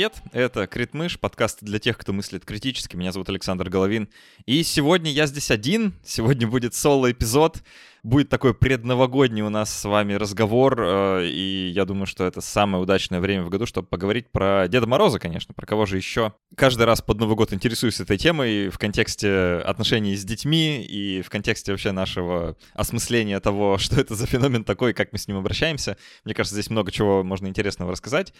Привет, это Критмыш, подкаст для тех, кто мыслит критически. Меня зовут Александр Головин. И сегодня я здесь один. Сегодня будет соло-эпизод будет такой предновогодний у нас с вами разговор, э, и я думаю, что это самое удачное время в году, чтобы поговорить про Деда Мороза, конечно, про кого же еще. Каждый раз под Новый год интересуюсь этой темой в контексте отношений с детьми и в контексте вообще нашего осмысления того, что это за феномен такой, как мы с ним обращаемся. Мне кажется, здесь много чего можно интересного рассказать.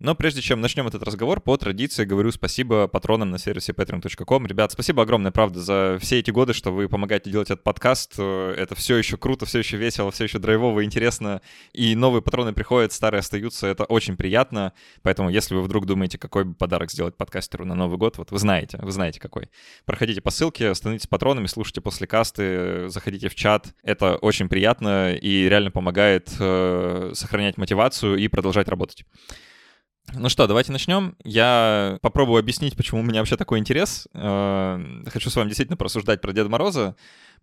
Но прежде чем начнем этот разговор, по традиции говорю спасибо патронам на сервисе patreon.com. Ребят, спасибо огромное, правда, за все эти годы, что вы помогаете делать этот подкаст. Это все еще круто, все еще весело, все еще драйвово, интересно. И новые патроны приходят, старые остаются. Это очень приятно. Поэтому, если вы вдруг думаете, какой бы подарок сделать подкастеру на Новый год, вот вы знаете, вы знаете какой. Проходите по ссылке, становитесь патронами, слушайте после касты, заходите в чат. Это очень приятно и реально помогает э, сохранять мотивацию и продолжать работать. Ну что, давайте начнем. Я попробую объяснить, почему у меня вообще такой интерес. Э, хочу с вами действительно порассуждать про Деда Мороза.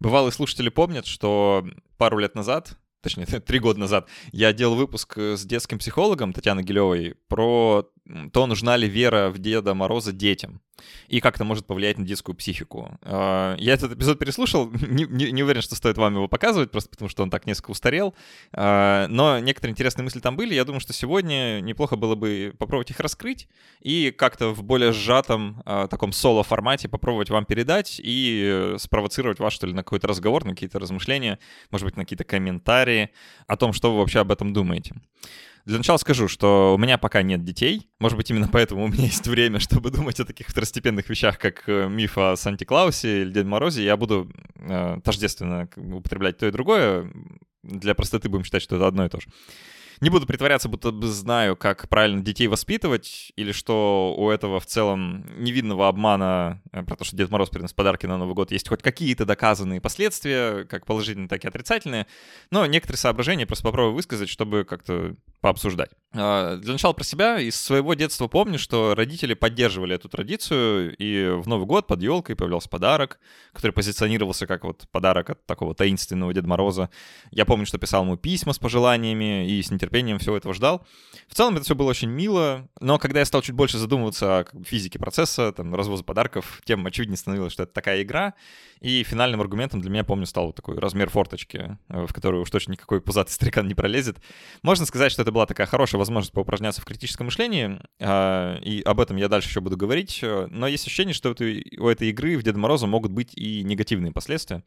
Бывалые слушатели помнят, что пару лет назад, точнее, три года назад, я делал выпуск с детским психологом Татьяной Гилевой про то, нужна ли вера в Деда Мороза детям и как это может повлиять на детскую психику. А, я этот эпизод переслушал, не, не, не уверен, что стоит вам его показывать, просто потому что он так несколько устарел, а, но некоторые интересные мысли там были. Я думаю, что сегодня неплохо было бы попробовать их раскрыть и как-то в более сжатом а, таком соло-формате попробовать вам передать и спровоцировать вас, что ли, на какой-то разговор, на какие-то размышления, может быть, на какие-то комментарии о том, что вы вообще об этом думаете. Для начала скажу, что у меня пока нет детей. Может быть, именно поэтому у меня есть время, чтобы думать о таких второстепенных вещах, как э, миф о Санте-Клаусе или Дед Морозе. Я буду э, тождественно употреблять то и другое. Для простоты будем считать, что это одно и то же. Не буду притворяться, будто бы знаю, как правильно детей воспитывать, или что у этого в целом невидного обмана э, про то, что Дед Мороз приносит подарки на Новый год, есть хоть какие-то доказанные последствия, как положительные, так и отрицательные. Но некоторые соображения просто попробую высказать, чтобы как-то пообсуждать. А, для начала про себя. Из своего детства помню, что родители поддерживали эту традицию, и в Новый год под елкой появлялся подарок, который позиционировался как вот подарок от такого таинственного Деда Мороза. Я помню, что писал ему письма с пожеланиями и с нетерпением всего этого ждал. В целом это все было очень мило, но когда я стал чуть больше задумываться о физике процесса, там, развоза подарков, тем очевиднее становилось, что это такая игра, и финальным аргументом для меня, помню, стал вот такой размер форточки, э, в которую уж точно никакой пузатый стрекан не пролезет. Можно сказать, что это была такая хорошая возможность поупражняться в критическом мышлении, а, и об этом я дальше еще буду говорить, э, но есть ощущение, что у этой игры в Деда Мороза могут быть и негативные последствия.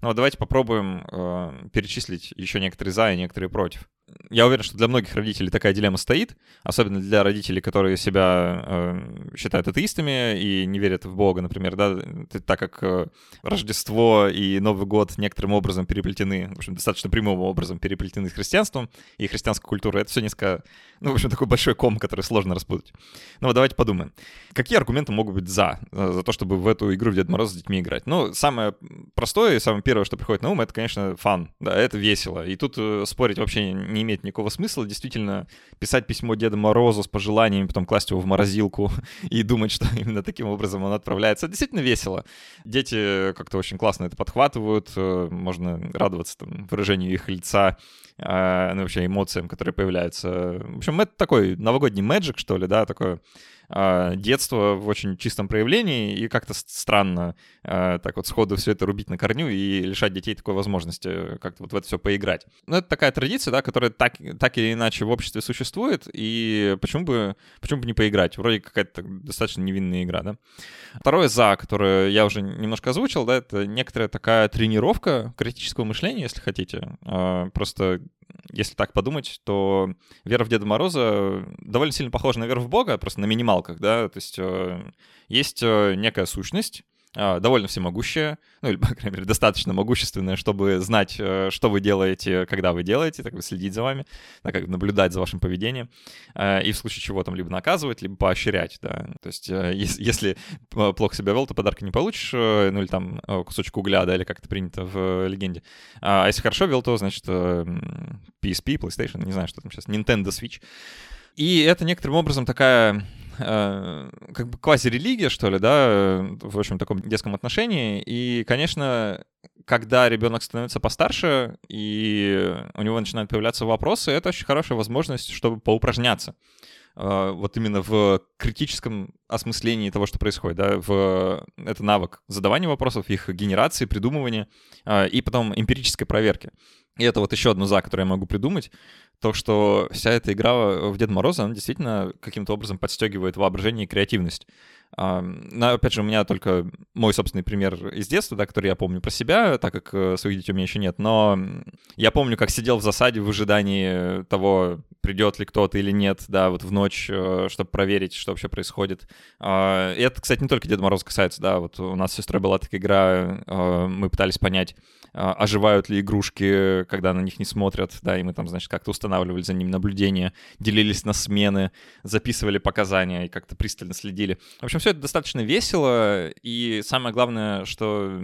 Но давайте попробуем э, перечислить еще некоторые за и некоторые против я уверен, что для многих родителей такая дилемма стоит, особенно для родителей, которые себя э, считают атеистами и не верят в Бога, например, да, так как э, Рождество и Новый год некоторым образом переплетены, в общем, достаточно прямым образом переплетены с христианством и христианской культурой. Это все несколько, ну, в общем, такой большой ком, который сложно распутать. Ну, вот давайте подумаем. Какие аргументы могут быть за, э, за то, чтобы в эту игру в Дед Мороз с детьми играть? Ну, самое простое и самое первое, что приходит на ум, это, конечно, фан, да, это весело. И тут э, спорить вообще не имеет никакого смысла. Действительно, писать письмо Деду Морозу с пожеланиями, потом класть его в морозилку и думать, что именно таким образом он отправляется. действительно весело. Дети как-то очень классно это подхватывают. Э, можно радоваться там, выражению их лица, э, ну, вообще эмоциям, которые появляются. В общем, это такой новогодний мэджик, что ли, да, такое а, детство в очень чистом проявлении, и как-то странно а, так вот сходу все это рубить на корню и лишать детей такой возможности как-то вот в это все поиграть. Ну, это такая традиция, да, которая так, так или иначе в обществе существует, и почему бы, почему бы не поиграть? Вроде какая-то достаточно невинная игра, да. Второе «за», которое я уже немножко озвучил, да, это некоторая такая тренировка критического мышления, если хотите. А, просто если так подумать, то вера в Деда Мороза довольно сильно похожа на веру в Бога, просто на минималках, да, то есть э, есть э, некая сущность, довольно всемогущая, ну или, по крайней мере, достаточно могущественная, чтобы знать, э, что вы делаете, когда вы делаете, так бы следить за вами, так как наблюдать за вашим поведением, э, и в случае чего там либо наказывать, либо поощрять, да. То есть э, если плохо себя вел, то подарка не получишь, ну или там кусочек угля, да, или как это принято в легенде. А если хорошо вел, то, значит, PSP, PlayStation, не знаю, что там сейчас, Nintendo Switch. И это некоторым образом такая э, как бы квази-религия, что ли, да, в общем, таком детском отношении. И, конечно, когда ребенок становится постарше, и у него начинают появляться вопросы, это очень хорошая возможность, чтобы поупражняться. Э, вот именно в критическом осмыслении того, что происходит, да, в это навык задавания вопросов, их генерации, придумывания э, и потом эмпирической проверки. И это вот еще одно за, которое я могу придумать, то, что вся эта игра в Деда Мороза, она действительно каким-то образом подстегивает воображение и креативность. Но, опять же, у меня только мой собственный пример из детства, да, который я помню про себя, так как э, своих детей у меня еще нет. Но я помню, как сидел в засаде в ожидании того, придет ли кто-то или нет, да, вот в ночь, э, чтобы проверить, что вообще происходит. А, и это, кстати, не только Деда Мороза касается, да, вот у нас с сестрой была такая игра, э, мы пытались понять, а, оживают ли игрушки, когда на них не смотрят, да, и мы там, значит, как-то устанавливали за ними наблюдение, делились на смены, записывали показания и как-то пристально следили. В общем, все это достаточно весело, и самое главное, что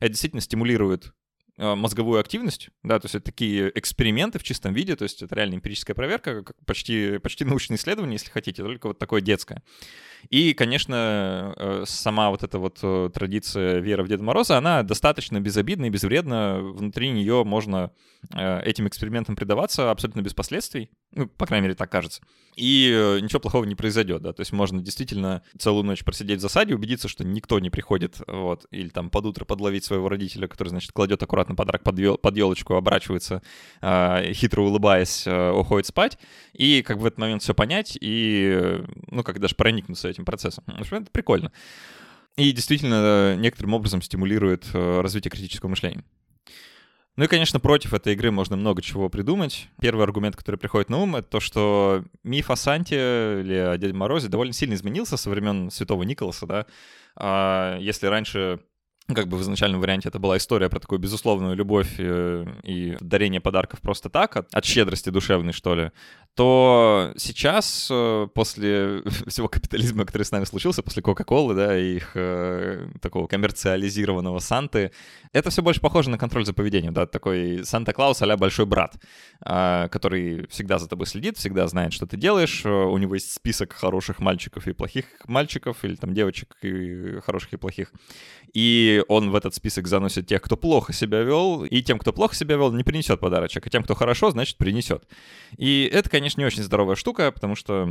это действительно стимулирует а, мозговую активность, да, то есть это такие эксперименты в чистом виде, то есть это реально эмпирическая проверка, почти, почти научное исследование, если хотите, только вот такое детское. И, конечно, э, сама вот эта вот э, традиция веры в Деда Мороза, она достаточно безобидна и безвредна. Внутри нее можно э, этим экспериментам предаваться абсолютно без последствий. Ну, по крайней мере, так кажется. И ничего плохого не произойдет, да. То есть можно действительно целую ночь просидеть в засаде, убедиться, что никто не приходит, вот, или там под утро подловить своего родителя, который, значит, кладет аккуратно подарок под, ел- под елочку, оборачивается, хитро улыбаясь, уходит спать, и как бы в этот момент все понять, и, ну, как даже проникнуться этим процессом. Это прикольно. И действительно некоторым образом стимулирует э, развитие критического мышления. Ну и, конечно, против этой игры можно много чего придумать. Первый аргумент, который приходит на ум, это то, что миф о Санте или о Деде Морозе довольно сильно изменился со времен Святого Николаса, да. А если раньше как бы в изначальном варианте это была история про такую безусловную любовь э, и дарение подарков просто так, от, от щедрости душевной, что ли, то сейчас, э, после всего капитализма, который с нами случился, после Кока-Колы, да, и их э, такого коммерциализированного Санты, это все больше похоже на контроль за поведением, да, такой Санта-Клаус а большой брат, э, который всегда за тобой следит, всегда знает, что ты делаешь, э, у него есть список хороших мальчиков и плохих мальчиков, или там девочек и хороших и плохих, и он в этот список заносит тех, кто плохо себя вел, и тем, кто плохо себя вел, не принесет подарочек, а тем, кто хорошо, значит, принесет. И это, конечно, не очень здоровая штука, потому что,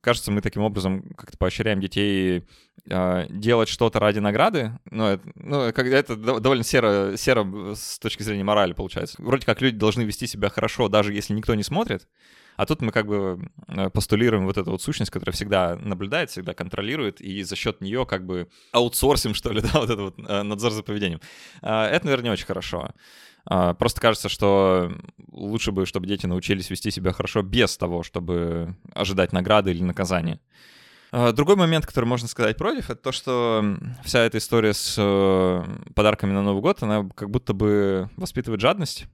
кажется, мы таким образом как-то поощряем детей э, делать что-то ради награды. Ну, это, ну, когда это довольно серо, серо с точки зрения морали получается. Вроде как люди должны вести себя хорошо, даже если никто не смотрит. А тут мы как бы э, постулируем вот эту вот сущность, которая всегда наблюдает, всегда контролирует, и за счет нее как бы аутсорсим, что ли, да, вот этот вот э, надзор за поведением. А, это, наверное, не очень хорошо. А, просто кажется, что лучше бы, чтобы дети научились вести себя хорошо без того, чтобы ожидать награды или наказания. А, другой момент, который можно сказать против, это то, что вся эта история с э, подарками на Новый год, она как будто бы воспитывает жадность,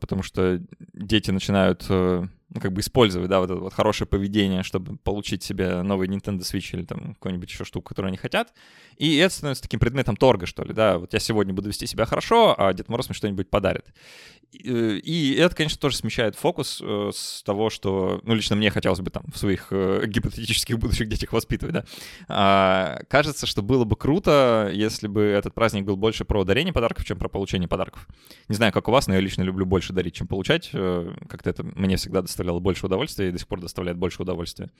потому что дети начинают э, ну, как бы использовать, да, вот это вот хорошее поведение, чтобы получить себе новый Nintendo Switch или там какую-нибудь еще штуку, которую они хотят. И это становится таким предметом торга, что ли, да. Вот я сегодня буду вести себя хорошо, а Дед Мороз мне что-нибудь подарит. И, э, это, конечно, тоже смещает фокус э, с того, что, ну, лично мне хотелось бы там в своих э, гипотетических будущих детях воспитывать, да. А, кажется, что было бы круто, если бы этот праздник был больше про дарение подарков, чем про получение подарков. Не знаю, как у вас, но я лично люблю больше дарить, чем получать. Как-то это мне всегда доставляло больше удовольствия и до сих пор доставляет больше удовольствия.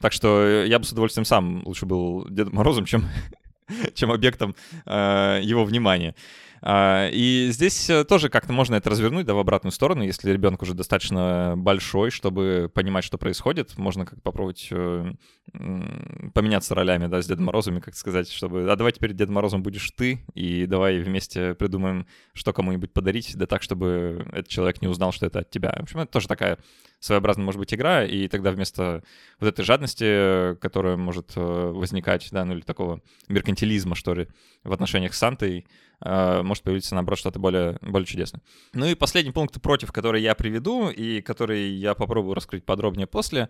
Так что я бы с удовольствием сам лучше был Дедом Морозом, чем, чем объектом э, его внимания. А, и здесь э, тоже как-то можно это развернуть, да, в обратную сторону, если ребенок уже достаточно большой, чтобы понимать, что происходит, можно как попробовать э, поменяться ролями, да, с Дедом Морозом, как сказать, чтобы, а давай теперь Дедом Морозом будешь ты, и давай вместе придумаем, что кому-нибудь подарить, да так, чтобы этот человек не узнал, что это от тебя. В общем, это тоже такая своеобразная, может быть, игра, и тогда вместо вот этой жадности, которая может э, возникать, да, ну или такого меркантилизма, что ли, в отношениях с Сантой, э, может появиться, наоборот, что-то более, более чудесное. Ну и последний пункт против, который я приведу, и который я попробую раскрыть подробнее после,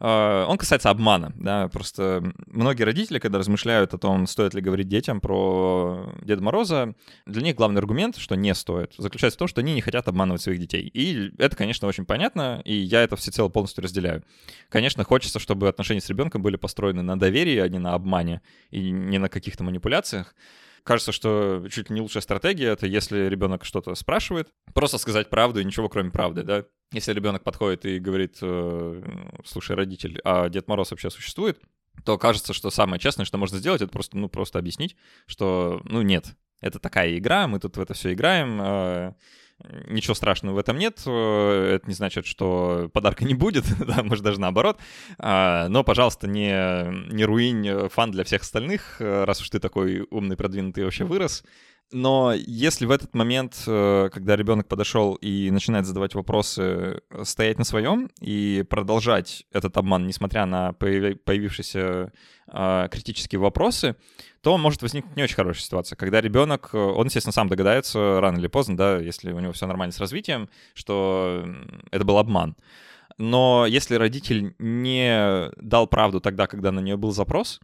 он касается обмана, да, просто многие родители, когда размышляют о том, стоит ли говорить детям про Деда Мороза, для них главный аргумент, что не стоит, заключается в том, что они не хотят обманывать своих детей. И это, конечно, очень понятно, и я это всецело полностью разделяю. Конечно, хочется, чтобы отношения с ребенком были построены на доверии, а не на обмане и не на каких-то манипуляциях. Кажется, что чуть ли не лучшая стратегия — это если ребенок что-то спрашивает, просто сказать правду и ничего кроме правды, да. Если ребенок подходит и говорит, э, слушай, родитель, а Дед Мороз вообще существует, то кажется, что самое честное, что можно сделать, это просто, ну, просто объяснить, что, ну, нет, это такая игра, мы тут в это все играем, э, Ничего страшного в этом нет. Э, это не значит, что подарка не будет, да, может даже наоборот. А, но, пожалуйста, не, не руинь фан для всех остальных, э, раз уж ты такой умный, продвинутый вообще вырос. Но если в этот момент, э, когда ребенок подошел и начинает задавать вопросы, стоять на своем и продолжать этот обман, несмотря на появившиеся а, критические вопросы, то может возникнуть не очень хорошая ситуация, когда ребенок, он, естественно, сам догадается рано или поздно, да, если у него все нормально с развитием, что это был обман. Но если родитель не дал правду тогда, когда на нее был запрос,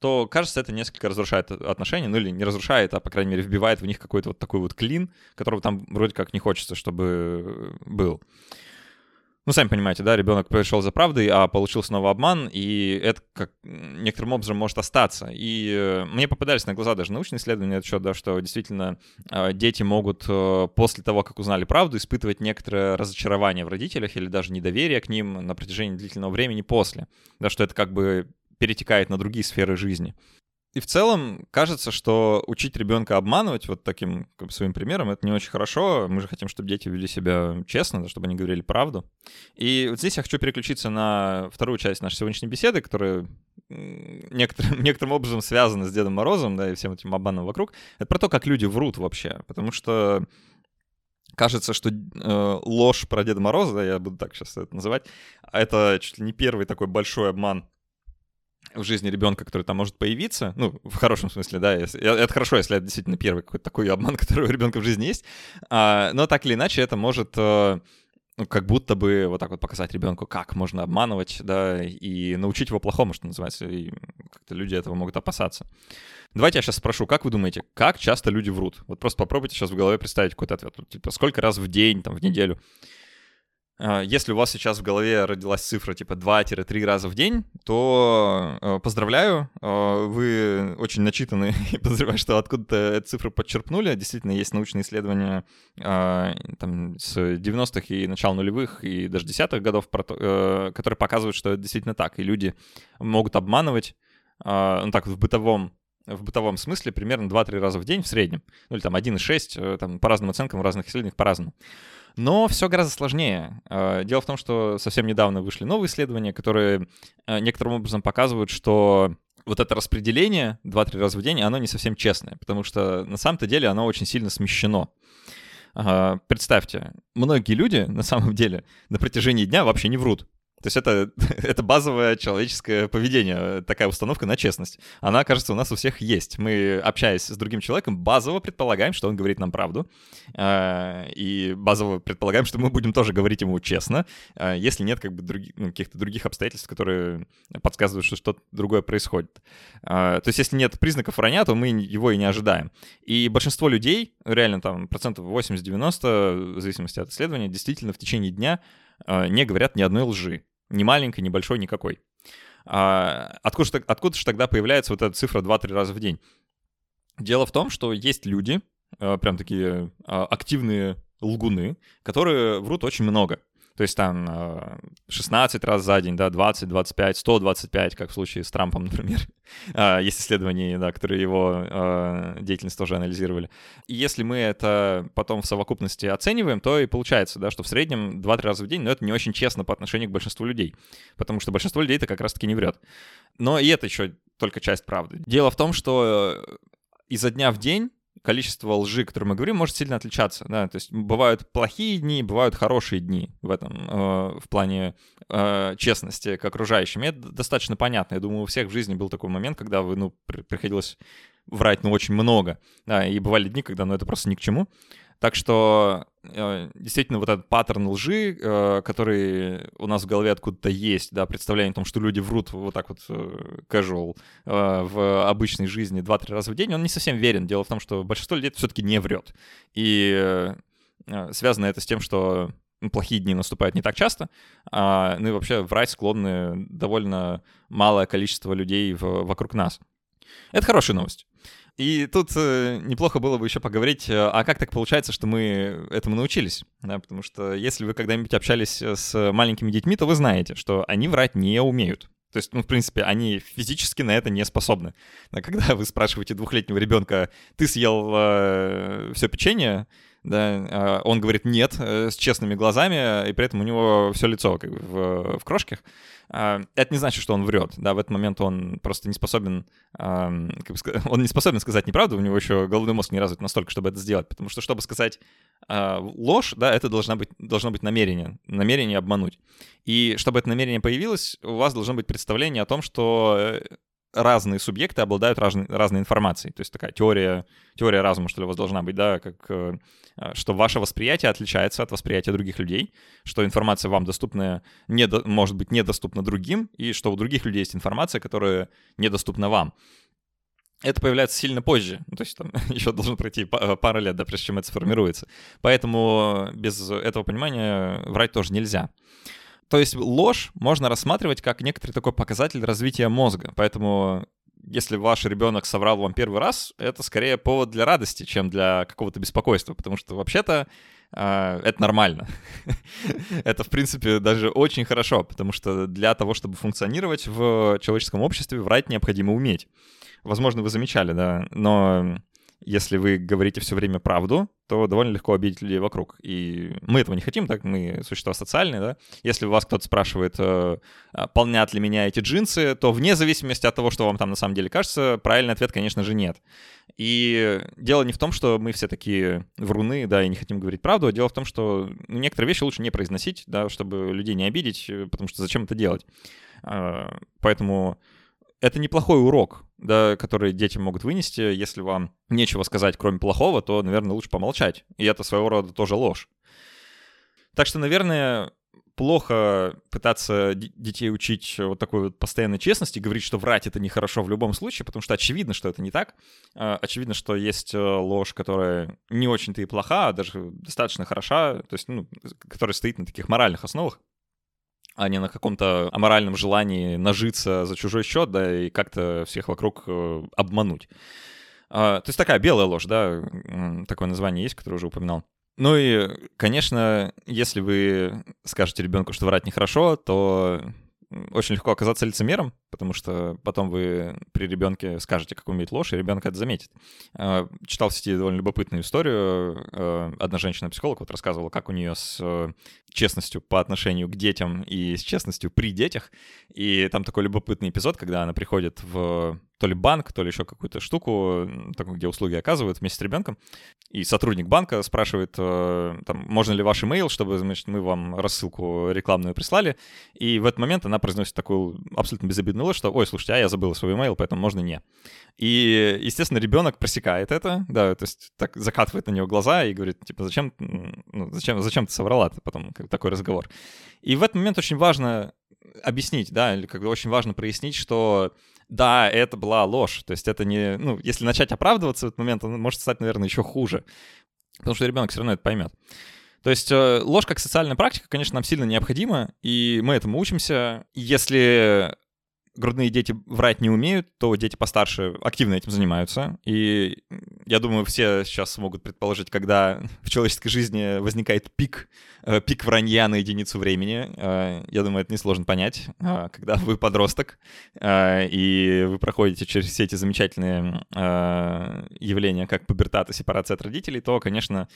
то, кажется, это несколько разрушает отношения, ну или не разрушает, а, по крайней мере, вбивает в них какой-то вот такой вот клин, которого там вроде как не хочется, чтобы был. Ну, сами понимаете, да, ребенок пришел за правдой, а получил снова обман, и это как некоторым образом может остаться. И э, мне попадались на глаза даже научные исследования на счет, да, что действительно э, дети могут э, после того, как узнали правду, испытывать некоторое разочарование в родителях или даже недоверие к ним на протяжении длительного времени после. Да, что это как бы перетекает на другие сферы жизни. И в целом кажется, что учить ребенка обманывать вот таким своим примером это не очень хорошо. Мы же хотим, чтобы дети вели себя честно, чтобы они говорили правду. И вот здесь я хочу переключиться на вторую часть нашей сегодняшней беседы, которая некоторым, некоторым образом связана с Дедом Морозом, да, и всем этим обманом вокруг. Это про то, как люди врут вообще. Потому что кажется, что э, ложь про Деда Мороза, да, я буду так сейчас это называть, это чуть ли не первый такой большой обман в жизни ребенка, который там может появиться, ну, в хорошем смысле, да, если, это хорошо, если это действительно первый какой-то такой обман, который у ребенка в жизни есть, а, но так или иначе это может э, ну, как будто бы вот так вот показать ребенку, как можно обманывать, да, и научить его плохому, что называется, и как-то люди этого могут опасаться. Давайте я сейчас спрошу, как вы думаете, как часто люди врут? Вот просто попробуйте сейчас в голове представить какой-то ответ. Типа, сколько раз в день, там, в неделю если у вас сейчас в голове родилась цифра типа 2-3 раза в день, то э, поздравляю, э, вы очень начитаны и подозреваю, что откуда-то эту цифру подчерпнули. Действительно, есть научные исследования э, там, с 90-х и начала нулевых, и даже десятых годов, которые показывают, что это действительно так. И люди могут обманывать, ну так, в бытовом в бытовом смысле примерно 2-3 раза в день в среднем. Ну или там 1,6, там по разным оценкам в разных исследованиях по-разному. Но все гораздо сложнее. А, дело в том, что совсем недавно вышли новые исследования, которые а, некоторым образом показывают, что вот это распределение 2-3 раза в день, оно не совсем честное, потому что на самом-то деле оно очень сильно смещено. Представьте, многие люди на самом деле на протяжении дня вообще не врут. То есть это, это базовое человеческое поведение, такая установка на честность. Она, кажется, у нас у всех есть. Мы, общаясь с другим человеком, базово предполагаем, что он говорит нам правду. А, и базово предполагаем, что мы будем тоже говорить ему честно, а, если нет как бы други, ну, каких-то других обстоятельств, которые подсказывают, что что-то другое происходит. А, то есть если нет признаков вранья, то мы его и не ожидаем. И большинство людей, реально там процентов 80-90, в зависимости от исследования, действительно в течение дня не говорят ни одной лжи. Ни маленькой, ни большой, никакой. А, откуда, откуда же тогда появляется вот эта цифра 2-3 раза в день? Дело в том, что есть люди, а, прям такие а, активные лгуны, которые врут очень много. То есть там 16 э, раз за день, да, 20, 25, 125, как в случае с Трампом, например. А, есть исследования, да, которые его э, деятельность тоже анализировали. И если мы это потом в совокупности оцениваем, то и получается, да, что в среднем 2-3 раза в день, но это не очень честно по отношению к большинству людей, потому что большинство людей это как раз-таки не врет. Но и это еще только часть правды. Дело в том, что э, изо дня в день количество лжи, которое мы говорим, может сильно отличаться. Да? То есть бывают плохие дни, бывают хорошие дни в этом, э, в плане э, честности к окружающим. И это достаточно понятно. Я думаю, у всех в жизни был такой момент, когда вы, ну, приходилось врать, ну, очень много. Да, и бывали дни, когда, ну, это просто ни к чему. Так что э, действительно вот этот паттерн лжи, э, который у нас в голове откуда-то есть, да, представление о том, что люди врут вот так вот э, casual в обычной жизни 2-3 раза в день, он не совсем верен. Дело в том, что большинство людей все-таки не врет. И связано это с тем, что плохие дни наступают не так часто, а, ну и вообще врать склонны довольно малое количество людей вокруг нас. Это хорошая новость. И тут э, неплохо было бы еще поговорить, э, а как так получается, что мы этому научились? Да, потому что если вы когда-нибудь общались э, с маленькими детьми, то вы знаете, что они врать не умеют. То есть, ну, в принципе, они физически на это не способны. А когда вы спрашиваете двухлетнего ребенка, ты съел э, все печенье, да, а он говорит нет э, с честными глазами, и при этом у него все лицо как бы в, в крошках. А, это не значит, что он врет, да, в этот момент он просто не способен, как бы он не способен сказать неправду, у него еще головной мозг не развит настолько, чтобы это сделать, потому что, чтобы сказать а, ложь, да, это должна быть, должно быть намерение, намерение обмануть. И чтобы это намерение появилось, у вас должно быть представление о том, что э, разные субъекты обладают разной, разной информацией. То есть такая теория, теория разума, что ли, у вас должна быть, да, как, э, что ваше восприятие отличается от восприятия других людей, что информация вам доступна, не, может быть недоступна другим, и что у других людей есть информация, которая недоступна вам. Это появляется сильно позже, то есть там еще должно пройти э, пара лет, да, прежде чем это сформируется. Поэтому без этого понимания врать тоже нельзя. То есть ложь можно рассматривать как некоторый такой показатель развития мозга. Поэтому если ваш ребенок соврал вам первый раз, это скорее повод для радости, чем для какого-то беспокойства, потому что вообще-то э, это нормально. это, в принципе, даже очень хорошо, потому что для того, чтобы функционировать в человеческом обществе, врать необходимо уметь. Возможно, вы замечали, да, но если вы говорите все время правду, то довольно легко обидеть людей вокруг. И мы этого не хотим, так мы существа социальные, да. Если у вас кто-то спрашивает, э, а, полнят ли меня эти джинсы, то вне зависимости от того, что вам там на самом деле кажется, правильный ответ, конечно же, нет. И дело не в том, что мы все такие вруны, да, и не хотим говорить правду, а дело в том, что некоторые вещи лучше не произносить, да, чтобы людей не обидеть, э, потому что зачем это делать. А, поэтому это неплохой урок, да, который дети могут вынести. Если вам нечего сказать, кроме плохого, то, наверное, лучше помолчать. И это своего рода тоже ложь. Так что, наверное, плохо пытаться детей учить вот такой вот постоянной честности, говорить, что врать это нехорошо в любом случае, потому что очевидно, что это не так. А, очевидно, что есть э, ложь, которая не очень-то и плоха, а даже достаточно хороша, то есть, ну, которая стоит на таких моральных основах а не на каком-то аморальном желании нажиться за чужой счет, да, и как-то всех вокруг э, обмануть. А, то есть такая белая ложь, да, такое название есть, которое уже упоминал. Ну и, конечно, если вы скажете ребенку, что врать нехорошо, то очень легко оказаться лицемером, потому что потом вы при ребенке скажете, как умеет ложь, и ребенок это заметит. А, читал в сети довольно любопытную историю. А, одна женщина-психолог вот рассказывала, как у нее с э, честностью по отношению к детям и с честностью при детях. И там такой любопытный эпизод, когда она приходит в то ли банк, то ли еще какую-то штуку, где услуги оказывают вместе с ребенком. И сотрудник банка спрашивает, э, там, можно ли ваш имейл, чтобы, значит, мы вам рассылку рекламную прислали. И в этот момент она произносит такую абсолютно безобидную ложь, что, ой, слушайте, а я забыла свой имейл, поэтому можно не. И, естественно, ребенок просекает это, да, то есть так закатывает на него глаза и говорит, типа, зачем, ну, зачем, зачем ты соврала -то? потом такой разговор. И в этот момент очень важно объяснить, да, или как бы очень важно прояснить, что да, это была ложь. То есть это не... Ну, если начать оправдываться в этот момент, он может стать, наверное, еще хуже. Потому что ребенок все равно это поймет. То есть э, ложь как социальная практика, конечно, нам сильно необходима, и мы этому учимся. Если грудные дети врать не умеют, то дети постарше активно этим занимаются. И я думаю, все сейчас могут предположить, когда в человеческой жизни возникает пик, э, пик вранья на единицу времени. Э, я думаю, это несложно понять. Э, когда вы подросток, и вы проходите через все эти замечательные явления, как пубертат и сепарация от родителей, то, конечно,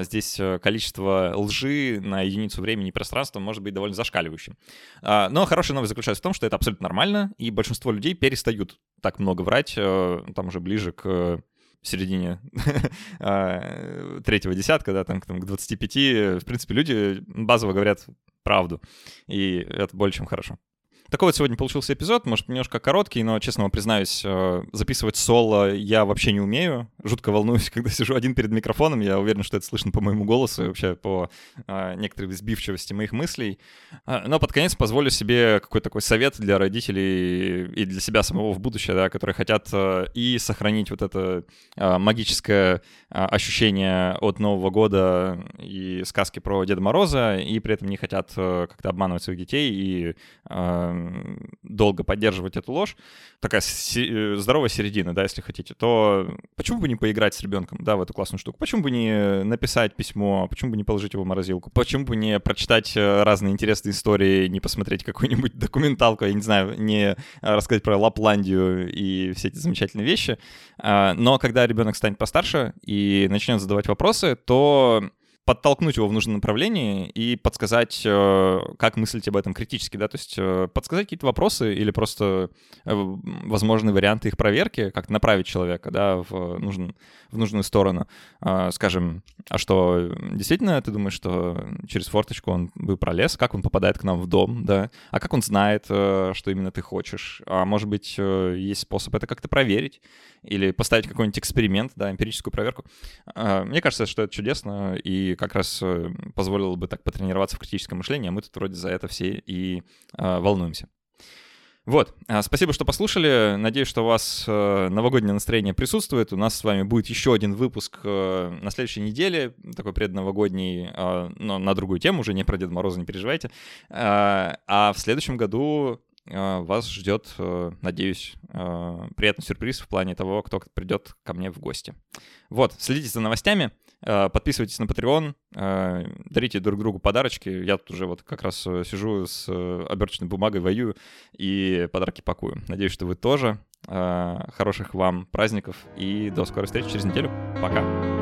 здесь количество лжи на единицу времени и пространства может быть довольно зашкаливающим. Но хорошая новость заключается в том, что это абсолютно нормально, и большинство людей перестают так много врать, э, там уже ближе к середине а, третьего десятка, да, там, там к 25, в принципе, люди базово говорят правду, и это более чем хорошо. Такой вот сегодня получился эпизод, может, немножко короткий, но, честно вам признаюсь, э, записывать соло я вообще не умею. Жутко волнуюсь, когда сижу один перед микрофоном. Я уверен, что это слышно по моему голосу и вообще по э, некоторой сбивчивости моих мыслей. А, но под конец позволю себе какой-то такой совет для родителей и для себя самого в будущее, да, которые хотят э, и сохранить вот это магическое ощущение от Нового года и сказки про Деда Мороза, и при этом не хотят как-то обманывать своих детей и долго поддерживать эту ложь, такая си- э, здоровая середина, да, если хотите, то почему бы не поиграть с ребенком, да, в эту классную штуку? Почему бы не написать письмо? Почему бы не положить его в морозилку? Почему бы не прочитать э, разные интересные истории, не посмотреть какую-нибудь документалку, я не знаю, не рассказать про Лапландию и все эти замечательные вещи? А, но когда ребенок станет постарше и начнет задавать вопросы, то подтолкнуть его в нужном направлении и подсказать, э, как мыслить об этом критически, да, то есть э, подсказать какие-то вопросы или просто э, возможные варианты их проверки, как направить человека, да, в, нужен, в нужную сторону. А, скажем, а что, действительно, ты думаешь, что через форточку он бы пролез, как он попадает к нам в дом, да, а как он знает, что именно ты хочешь, а может быть, есть способ это как-то проверить или поставить какой-нибудь эксперимент, да, эмпирическую проверку. А, мне кажется, что это чудесно, и как раз э, позволило бы так потренироваться в критическом мышлении, а мы тут вроде за это все и э, волнуемся. Вот, а, спасибо, что послушали. Надеюсь, что у вас э, новогоднее настроение присутствует. У нас с вами будет еще один выпуск на следующей неделе, такой предновогодний, но на другую тему, уже не про Деда Мороза, не переживайте. А в следующем году вас ждет, надеюсь, приятный сюрприз в плане того, кто придет ко мне в гости. Вот, следите за новостями. Э, подписывайтесь на Patreon, э, дарите друг другу подарочки. Я тут уже вот как раз э, сижу с оберточной бумагой, воюю и подарки пакую. Надеюсь, что вы тоже. Хороших вам праздников и до скорой встречи через неделю. Пока.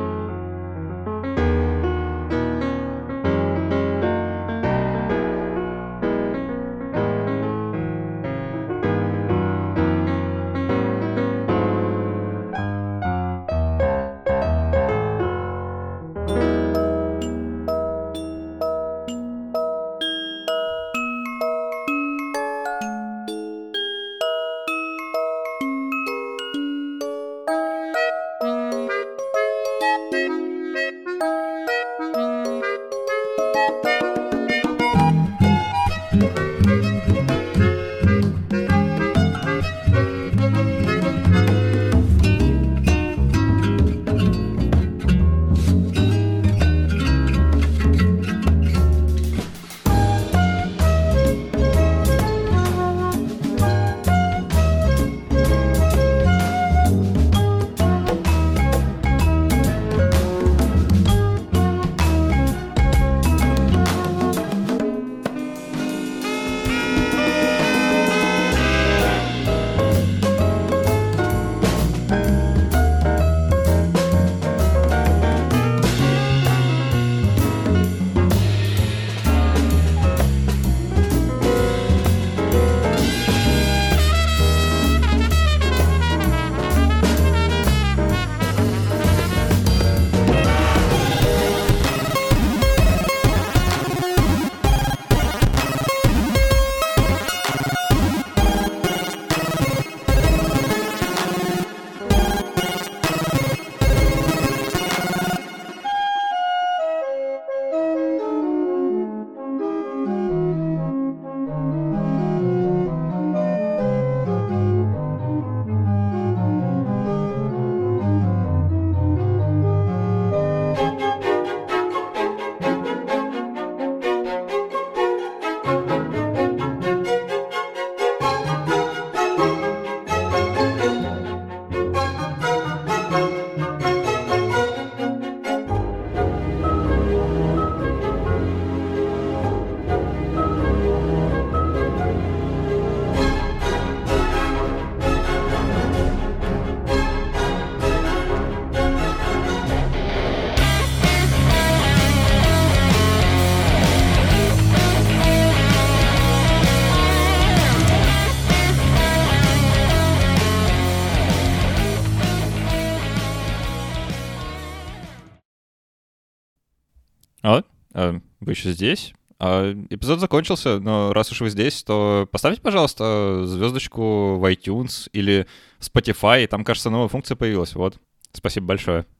Вы еще здесь? А эпизод закончился, но раз уж вы здесь, то поставьте, пожалуйста, звездочку в iTunes или Spotify. Там, кажется, новая функция появилась. Вот. Спасибо большое.